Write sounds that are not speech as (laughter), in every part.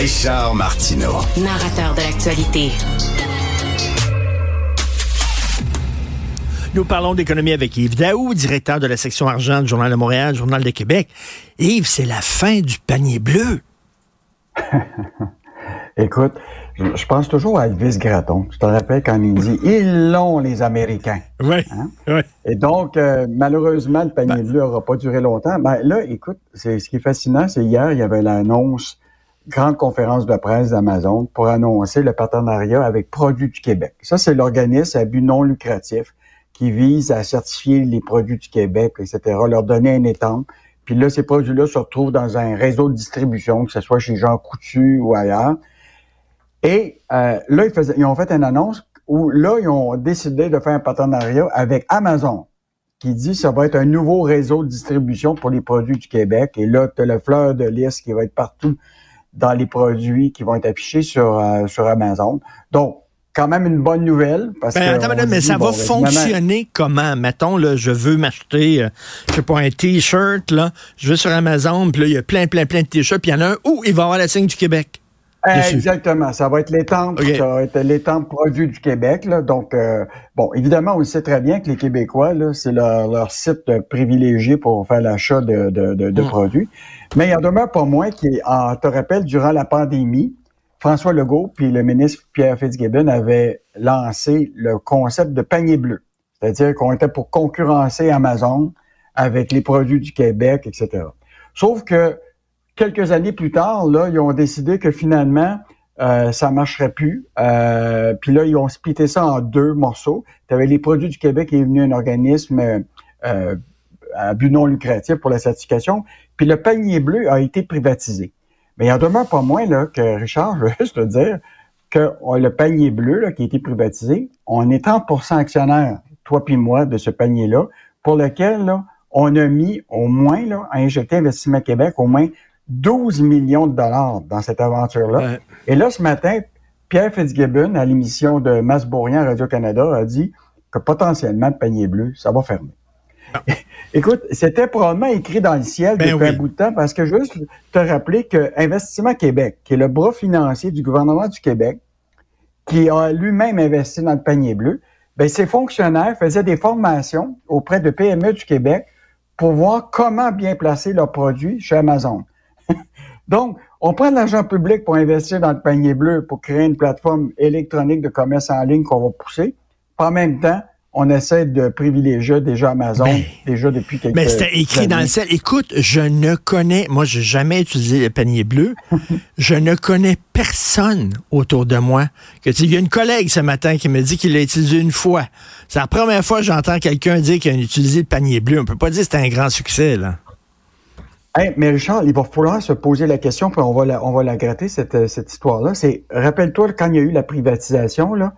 Richard Martineau. Narrateur de l'actualité. Nous parlons d'économie avec Yves Daou, directeur de la section argent du Journal de Montréal, Journal de Québec. Yves, c'est la fin du panier bleu. (laughs) Écoute, je, pense toujours à Elvis Gratton. Tu te rappelles quand il dit Ils l'ont, les Américains. (laughs) Oui. Hein? Et donc, euh, malheureusement, le panier ben bleu n'aura pas duré longtemps. Ben, là, écoute, c'est, ce qui est fascinant, c'est hier, il y avait l'annonce, grande conférence de presse d'Amazon pour annoncer le partenariat avec Produits du Québec. Ça, c'est l'organisme à but non lucratif qui vise à certifier les produits du Québec, etc., leur donner un étang. Puis là, ces produits-là se retrouvent dans un réseau de distribution, que ce soit chez Jean Coutu ou ailleurs. Et euh, là, ils, ils ont fait une annonce où là, ils ont décidé de faire un partenariat avec Amazon, qui dit que ça va être un nouveau réseau de distribution pour les produits du Québec. Et là, tu as le fleur de lys qui va être partout dans les produits qui vont être affichés sur, euh, sur Amazon. Donc, quand même une bonne nouvelle. Parce ben, attends, mais ça va ben, fonctionner comment? Mettons, là, je veux m'acheter, euh, je sais pas, un T-shirt, là, je vais sur Amazon, puis là, il y a plein, plein, plein de T-shirts, puis il y en a un où il va avoir la signe du Québec. Exactement. Ça va être l'étang, ça va être l'étang produit du Québec. Là. Donc, euh, bon, évidemment, on sait très bien que les Québécois, c'est leur, site privilégié pour faire l'achat de, de, de, hmm. produits. Mais il y en demeure pas moins qui, en, te rappelle, durant la pandémie, François Legault puis le ministre Pierre Fitzgibbon avaient lancé le concept de panier bleu. C'est-à-dire qu'on était pour concurrencer Amazon avec les produits du Québec, etc. Sauf que quelques années plus tard, là, ils ont décidé que finalement, euh, ça marcherait plus. Euh, puis là, ils ont splitté ça en deux morceaux. Tu avais les produits du Québec est venu un organisme euh, à but non lucratif pour la certification. Puis le panier bleu a été privatisé. Mais il en demeure pas moins là, que Richard, (laughs) je veux juste te dire que le panier bleu là, qui a été privatisé, on est 30% actionnaire, toi puis moi, de ce panier-là, pour lequel là, on a mis au moins, là, à injecter Investissement Québec, au moins 12 millions de dollars dans cette aventure-là. Et là, ce matin, Pierre Fitzgibbon, à l'émission de Masbourian Radio-Canada, a dit que potentiellement, le panier bleu, ça va fermer. (laughs) Écoute, c'était probablement écrit dans le ciel ben depuis un bout de temps parce que juste te rappeler que Investissement Québec, qui est le bras financier du gouvernement du Québec, qui a lui-même investi dans le panier bleu, ben, ses fonctionnaires faisaient des formations auprès de PME du Québec pour voir comment bien placer leurs produits chez Amazon. Donc, on prend de l'argent public pour investir dans le panier bleu pour créer une plateforme électronique de commerce en ligne qu'on va pousser. En même temps, on essaie de privilégier déjà Amazon ben, déjà depuis quelques Mais c'était écrit dans le ciel. Écoute, je ne connais, moi, j'ai jamais utilisé le panier bleu. (laughs) je ne connais personne autour de moi. Que, il y a une collègue ce matin qui me dit qu'il l'a utilisé une fois. C'est la première fois que j'entends quelqu'un dire qu'il a utilisé le panier bleu. On peut pas dire que c'était un grand succès, là. Mais Richard, il va falloir se poser la question, puis on va la, on va la gratter, cette, cette histoire-là. C'est, rappelle-toi, quand il y a eu la privatisation, là,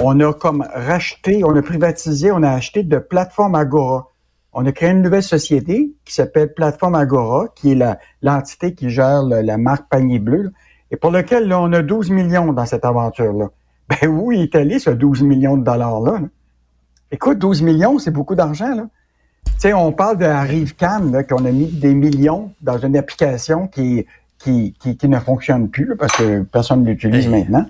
on a comme racheté, on a privatisé, on a acheté de Plateforme Agora. On a créé une nouvelle société qui s'appelle Plateforme Agora, qui est l'entité qui gère la marque Panier Bleu, et pour lequel là, on a 12 millions dans cette aventure-là. Ben oui, il est allé ce 12 millions de dollars-là. Écoute, 12 millions, c'est beaucoup d'argent. Là. Tu sais, on parle de Arrive-Can, qu'on a mis des millions dans une application qui, qui, qui, ne fonctionne plus parce que personne ne l'utilise maintenant.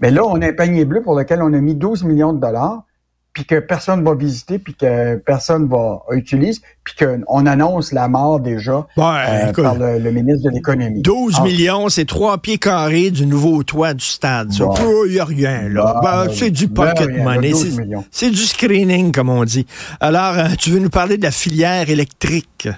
Mais là, on a un panier bleu pour lequel on a mis 12 millions de dollars, puis que personne va visiter, puis que personne va utiliser, puis qu'on annonce la mort déjà euh, par le, ministre de l'Économie. 12 ah. millions, c'est trois pieds carrés du nouveau toit du stade. Il n'y a rien, là. Ben, c'est du pocket money. C'est du screening, comme on dit. Alors, euh, tu veux nous parler de la filière électrique?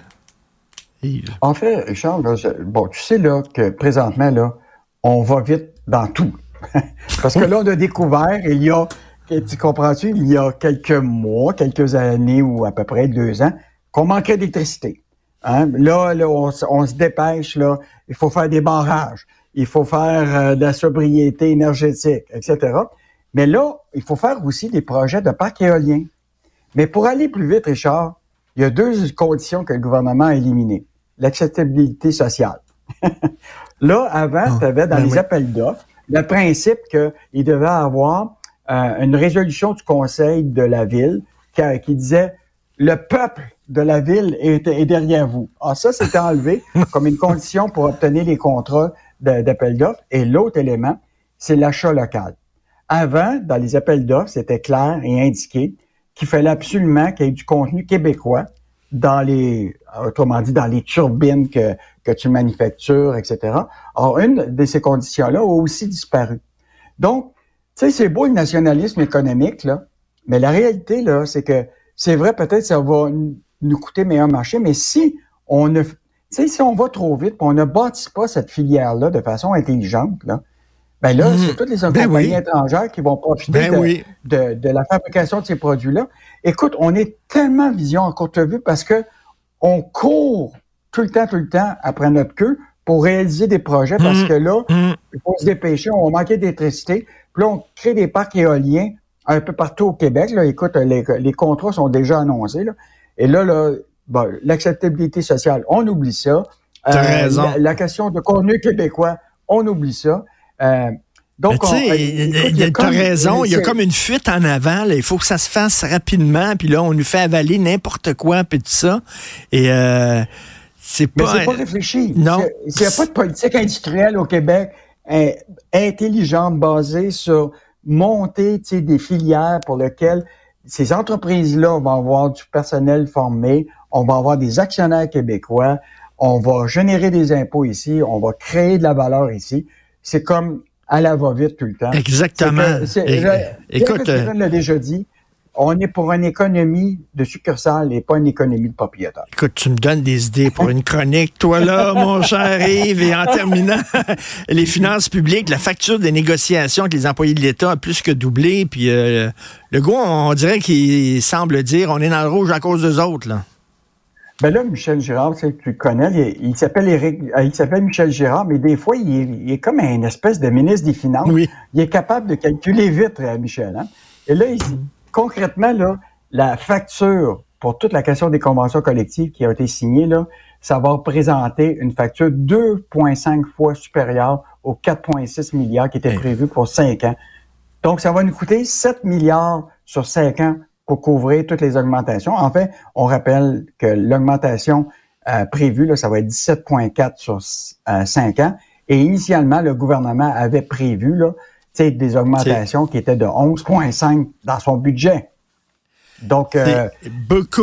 En fait, Richard, bon, tu sais là que présentement, là, on va vite dans tout. (laughs) Parce que là, on a découvert, il y a, tu comprends-tu, il y a quelques mois, quelques années ou à peu près deux ans, qu'on manquait d'électricité. Hein? Là, là on, se dépêche, là, il faut faire des barrages, il faut faire euh, de la sobriété énergétique, etc. Mais là, il faut faire aussi des projets de parcs éoliens. Mais pour aller plus vite, Richard, il y a deux conditions que le gouvernement a éliminées. L'acceptabilité sociale. (laughs) là, avant, ah, tu avais dans ben les appels d'offres le principe qu'il devait avoir euh, une résolution du conseil de la ville qui, qui disait le peuple de la ville est, derrière vous. Ah, ça, c'était enlevé (laughs) comme une condition pour obtenir les contrats d'appel d'offres. Et l'autre élément, c'est l'achat local. Avant, dans les appels d'offres, c'était clair et indiqué qu'il fallait absolument qu'il y ait du contenu québécois dans les, autrement dit, dans les turbines que, que tu manufactures, etc. Or, une de ces conditions-là a aussi disparu. Donc, sais, c'est beau le nationalisme économique, là, mais la réalité, là, c'est que c'est vrai, peut-être ça va nous coûter meilleur marché, mais si on ne, si on va trop vite, on ne bâtit pas cette filière-là de façon intelligente, là, ben là, hmm. c'est toutes les ben compagnies étrangères qui vont profiter ben de, de, la fabrication de ces produits-là. Écoute, on est tellement vision à courte vue parce que on court tout le temps, tout le temps après notre queue pour réaliser des projets parce hmm. que là, hmm. il faut se dépêcher, on manquer d'électricité. Puis là, on crée des parcs éoliens un peu partout au Québec. Là. Écoute, les, les contrats sont déjà annoncés. Là. Et là, là l'acceptabilité sociale, on oublie ça. T'as euh, raison. La, question de contenu québécois, on oublie ça. Euh, donc, tu sais, as raison, il y a comme une fuite en avant. il faut que ça se fasse rapidement, puis là, on nous fait avaler n'importe quoi, puis tout ça. Et euh, c'est pas. Mais c'est pas réfléchi. Non. Il n'y a pas de politique industrielle au Québec intelligente basée sur monter des filières pour lesquelles ces entreprises-là vont avoir du personnel formé, on va avoir des actionnaires québécois, on va générer des impôts ici, on va créer de la valeur ici. C'est comme à la va-vite tout le temps. Exactement. écoute, euh, l'a déjà dit, on est pour une économie de succursale et pas une économie de propriétaire. Écoute, tu me donnes des idées pour une chronique, toi là, (laughs) mon cher Yves. Et en terminant, (laughs) les finances publiques, la facture des négociations avec les employés de l'État a plus que doublé. Puis euh, le gars, on dirait qu'il semble dire on est dans le rouge à cause des autres. Là. Ben là, Michel Girard, tu, le connais, il, s'appelle Eric, euh, il s'appelle Michel Girard, mais des fois, il est, comme un espèce de ministre des Finances. Oui. Il est capable de calculer vite, euh, Michel. Hein? Et là, il, concrètement, là, la facture pour toute la question des conventions collectives qui a été signée, là, ça va représenter une facture 2,5 fois supérieure aux 4,6 milliards qui étaient prévus pour 5 ans. Donc, ça va nous coûter 7 milliards sur 5 ans pour couvrir toutes les augmentations. En fait, on rappelle que l'augmentation euh, prévue, là, ça va être 17,4 sur 5 euh, ans. Et initialement, le gouvernement avait prévu là, des augmentations qui étaient de 11,5 dans son budget. Donc, euh,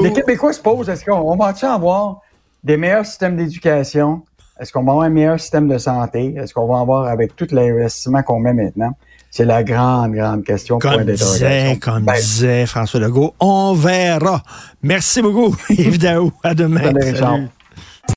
les Québécois se posent, est-ce qu'on va-tu avoir des meilleurs systèmes d'éducation? Est-ce qu'on va avoir un meilleur système de santé? Est-ce qu'on va avoir avec tout l'investissement qu'on met maintenant? C'est la grande, grande question. Comme disait, comme ben, disait François Legault, on verra. Merci beaucoup, (laughs) Yves Daou. À demain. Salut.